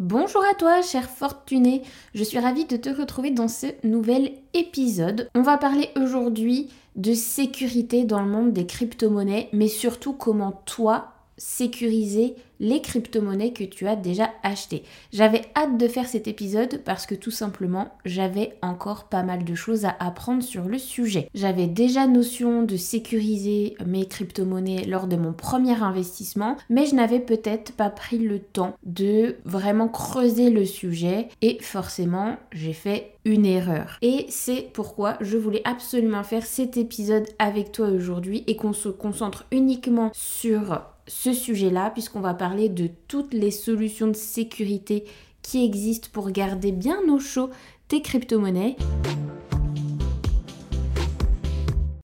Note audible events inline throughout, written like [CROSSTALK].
Bonjour à toi, cher fortuné. Je suis ravie de te retrouver dans ce nouvel épisode. On va parler aujourd'hui de sécurité dans le monde des crypto-monnaies, mais surtout comment toi sécuriser les crypto-monnaies que tu as déjà achetées. J'avais hâte de faire cet épisode parce que tout simplement j'avais encore pas mal de choses à apprendre sur le sujet. J'avais déjà notion de sécuriser mes crypto-monnaies lors de mon premier investissement, mais je n'avais peut-être pas pris le temps de vraiment creuser le sujet et forcément j'ai fait une erreur. Et c'est pourquoi je voulais absolument faire cet épisode avec toi aujourd'hui et qu'on se concentre uniquement sur ce sujet-là, puisqu'on va parler de toutes les solutions de sécurité qui existent pour garder bien au chaud tes crypto-monnaies.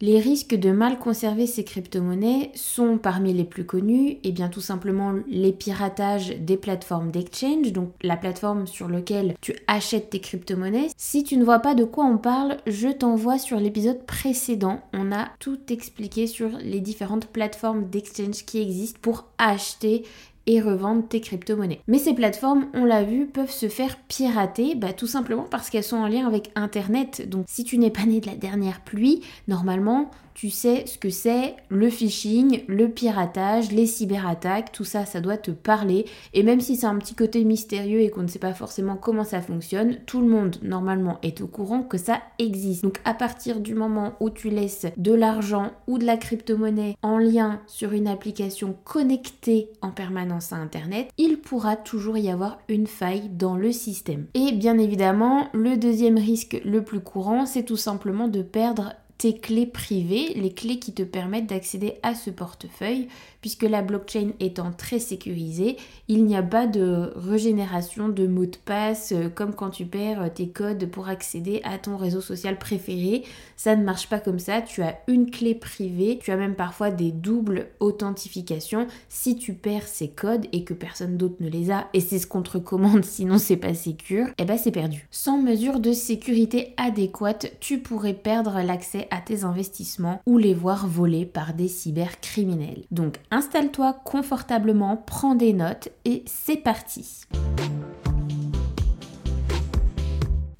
Les risques de mal conserver ces crypto-monnaies sont parmi les plus connus, et bien tout simplement les piratages des plateformes d'exchange, donc la plateforme sur laquelle tu achètes tes crypto-monnaies. Si tu ne vois pas de quoi on parle, je t'envoie sur l'épisode précédent. On a tout expliqué sur les différentes plateformes d'exchange qui existent pour acheter et revendre tes crypto-monnaies. Mais ces plateformes, on l'a vu, peuvent se faire pirater, bah, tout simplement parce qu'elles sont en lien avec Internet. Donc si tu n'es pas né de la dernière pluie, normalement, tu sais ce que c'est le phishing, le piratage, les cyberattaques, tout ça, ça doit te parler. Et même si c'est un petit côté mystérieux et qu'on ne sait pas forcément comment ça fonctionne, tout le monde normalement est au courant que ça existe. Donc à partir du moment où tu laisses de l'argent ou de la crypto-monnaie en lien sur une application connectée en permanence à Internet, il pourra toujours y avoir une faille dans le système. Et bien évidemment, le deuxième risque le plus courant, c'est tout simplement de perdre tes clés privées, les clés qui te permettent d'accéder à ce portefeuille, puisque la blockchain étant très sécurisée, il n'y a pas de régénération de mots de passe euh, comme quand tu perds euh, tes codes pour accéder à ton réseau social préféré. Ça ne marche pas comme ça, tu as une clé privée, tu as même parfois des doubles authentifications. Si tu perds ces codes et que personne d'autre ne les a, et c'est ce qu'on te recommande [LAUGHS] sinon c'est pas sécure, et eh ben c'est perdu. Sans mesure de sécurité adéquate, tu pourrais perdre l'accès à tes investissements ou les voir voler par des cybercriminels. Donc installe-toi confortablement, prends des notes et c'est parti.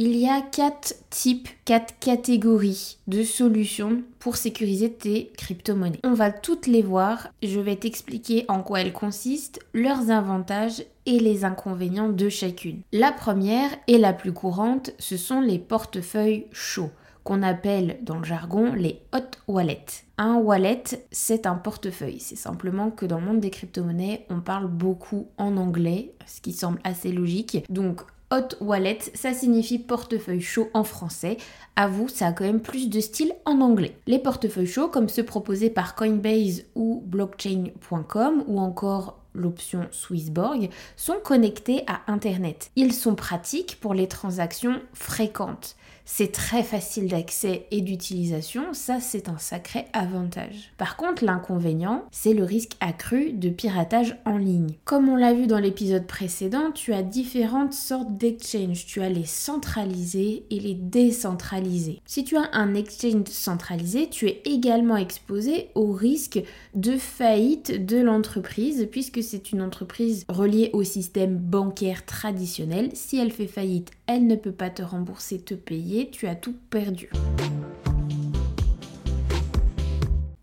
Il y a quatre types, quatre catégories de solutions pour sécuriser tes crypto-monnaies. On va toutes les voir. Je vais t'expliquer en quoi elles consistent, leurs avantages et les inconvénients de chacune. La première et la plus courante, ce sont les portefeuilles chauds qu'on appelle dans le jargon les hot wallets. Un wallet, c'est un portefeuille. C'est simplement que dans le monde des crypto-monnaies, on parle beaucoup en anglais, ce qui semble assez logique. Donc, hot wallet, ça signifie portefeuille chaud en français. À vous, ça a quand même plus de style en anglais. Les portefeuilles chauds, comme ceux proposés par Coinbase ou blockchain.com ou encore l'option Swissborg, sont connectés à Internet. Ils sont pratiques pour les transactions fréquentes c'est très facile d'accès et d'utilisation, ça c'est un sacré avantage. Par contre, l'inconvénient, c'est le risque accru de piratage en ligne. Comme on l'a vu dans l'épisode précédent, tu as différentes sortes d'exchange. Tu as les centralisés et les décentralisés. Si tu as un exchange centralisé, tu es également exposé au risque de faillite de l'entreprise puisque c'est une entreprise reliée au système bancaire traditionnel. Si elle fait faillite, elle ne peut pas te rembourser, te payer, tu as tout perdu.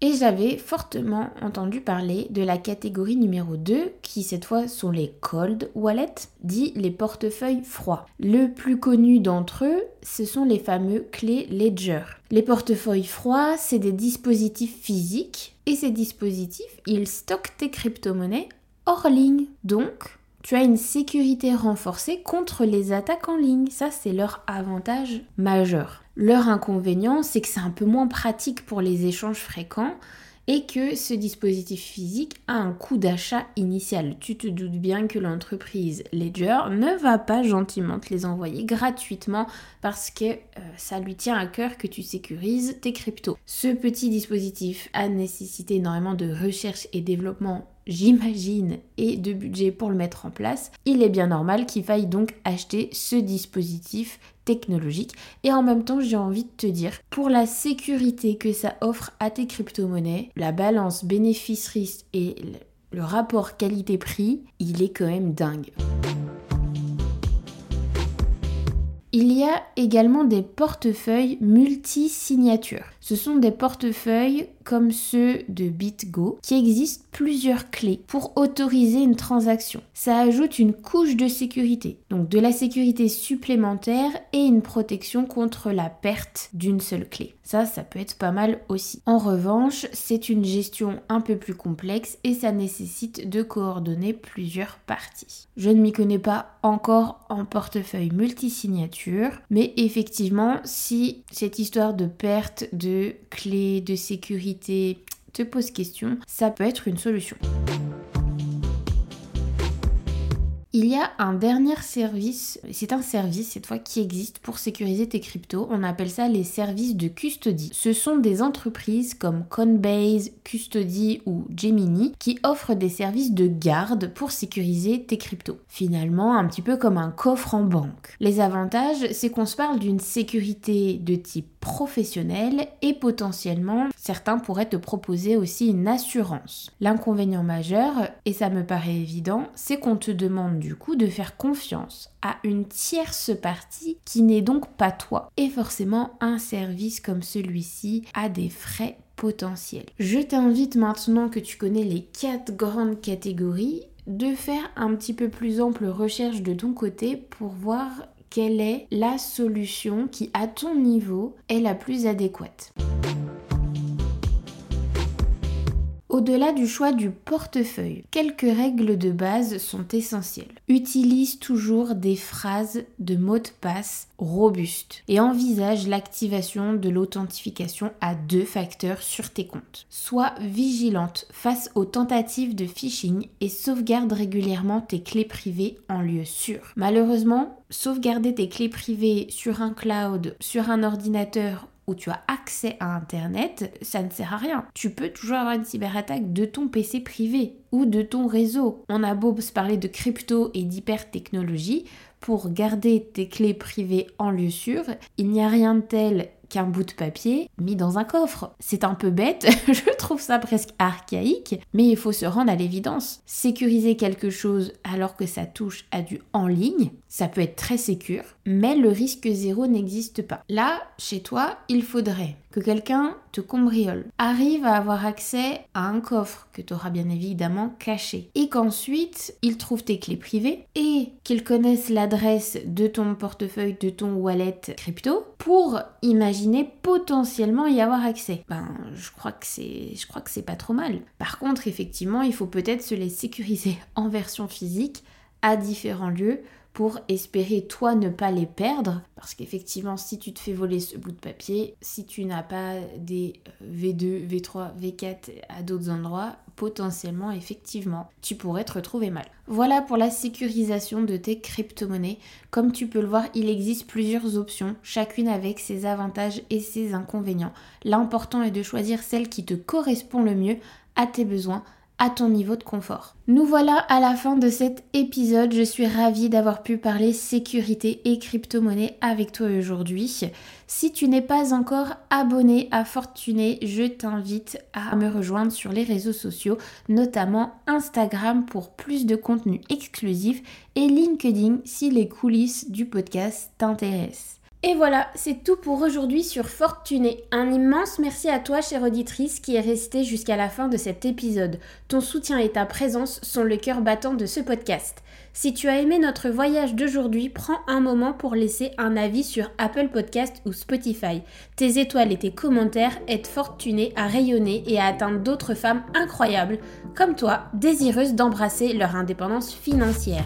Et j'avais fortement entendu parler de la catégorie numéro 2, qui cette fois sont les cold wallets, dit les portefeuilles froids. Le plus connu d'entre eux, ce sont les fameux clés Ledger. Les portefeuilles froids, c'est des dispositifs physiques, et ces dispositifs, ils stockent tes crypto-monnaies hors ligne. Donc, tu as une sécurité renforcée contre les attaques en ligne. Ça, c'est leur avantage majeur. Leur inconvénient, c'est que c'est un peu moins pratique pour les échanges fréquents et que ce dispositif physique a un coût d'achat initial. Tu te doutes bien que l'entreprise Ledger ne va pas gentiment te les envoyer gratuitement parce que euh, ça lui tient à cœur que tu sécurises tes cryptos. Ce petit dispositif a nécessité énormément de recherche et développement j'imagine, et de budget pour le mettre en place, il est bien normal qu'il faille donc acheter ce dispositif technologique. Et en même temps, j'ai envie de te dire, pour la sécurité que ça offre à tes crypto-monnaies, la balance bénéfice-risque et le rapport qualité-prix, il est quand même dingue. Il y a également des portefeuilles multi-signatures. Ce sont des portefeuilles comme ceux de BitGo qui existent plusieurs clés pour autoriser une transaction. Ça ajoute une couche de sécurité, donc de la sécurité supplémentaire et une protection contre la perte d'une seule clé. Ça, ça peut être pas mal aussi. En revanche, c'est une gestion un peu plus complexe et ça nécessite de coordonner plusieurs parties. Je ne m'y connais pas encore en portefeuille multisignature, mais effectivement, si cette histoire de perte de clés de sécurité te pose question, ça peut être une solution. Il y a un dernier service, c'est un service cette fois qui existe pour sécuriser tes cryptos. On appelle ça les services de custody. Ce sont des entreprises comme Coinbase, Custody ou Gemini qui offrent des services de garde pour sécuriser tes cryptos. Finalement, un petit peu comme un coffre en banque. Les avantages, c'est qu'on se parle d'une sécurité de type professionnel et potentiellement certains pourraient te proposer aussi une assurance. L'inconvénient majeur, et ça me paraît évident, c'est qu'on te demande du coup de faire confiance à une tierce partie qui n'est donc pas toi. Et forcément, un service comme celui-ci a des frais potentiels. Je t'invite maintenant que tu connais les quatre grandes catégories de faire un petit peu plus ample recherche de ton côté pour voir quelle est la solution qui, à ton niveau, est la plus adéquate. Au-delà du choix du portefeuille, quelques règles de base sont essentielles. Utilise toujours des phrases de mots de passe robustes et envisage l'activation de l'authentification à deux facteurs sur tes comptes. Sois vigilante face aux tentatives de phishing et sauvegarde régulièrement tes clés privées en lieu sûr. Malheureusement, sauvegarder tes clés privées sur un cloud, sur un ordinateur où tu as accès à Internet, ça ne sert à rien. Tu peux toujours avoir une cyberattaque de ton PC privé ou de ton réseau. On a beau se parler de crypto et d'hypertechnologie, pour garder tes clés privées en lieu sûr, il n'y a rien de tel qu'un bout de papier mis dans un coffre. C'est un peu bête, [LAUGHS] je trouve ça presque archaïque, mais il faut se rendre à l'évidence. Sécuriser quelque chose alors que ça touche à du en ligne, ça peut être très sécure, mais le risque zéro n'existe pas. Là, chez toi, il faudrait que quelqu'un te cambriole, arrive à avoir accès à un coffre que tu auras bien évidemment caché, et qu'ensuite il trouve tes clés privées et qu'il connaisse l'adresse de ton portefeuille, de ton wallet crypto pour potentiellement y avoir accès. Ben, je crois que c'est, je crois que c'est pas trop mal. Par contre, effectivement, il faut peut-être se les sécuriser [LAUGHS] en version physique à différents lieux pour espérer toi ne pas les perdre. Parce qu'effectivement, si tu te fais voler ce bout de papier, si tu n'as pas des V2, V3, V4 à d'autres endroits, potentiellement, effectivement, tu pourrais te retrouver mal. Voilà pour la sécurisation de tes crypto-monnaies. Comme tu peux le voir, il existe plusieurs options, chacune avec ses avantages et ses inconvénients. L'important est de choisir celle qui te correspond le mieux à tes besoins à ton niveau de confort. Nous voilà à la fin de cet épisode. Je suis ravie d'avoir pu parler sécurité et crypto-monnaie avec toi aujourd'hui. Si tu n'es pas encore abonné à Fortuné, je t'invite à me rejoindre sur les réseaux sociaux, notamment Instagram pour plus de contenu exclusif et LinkedIn si les coulisses du podcast t'intéressent. Et voilà, c'est tout pour aujourd'hui sur Fortuné. Un immense merci à toi, chère auditrice, qui est restée jusqu'à la fin de cet épisode. Ton soutien et ta présence sont le cœur battant de ce podcast. Si tu as aimé notre voyage d'aujourd'hui, prends un moment pour laisser un avis sur Apple Podcast ou Spotify. Tes étoiles et tes commentaires aident Fortuné à rayonner et à atteindre d'autres femmes incroyables, comme toi, désireuses d'embrasser leur indépendance financière.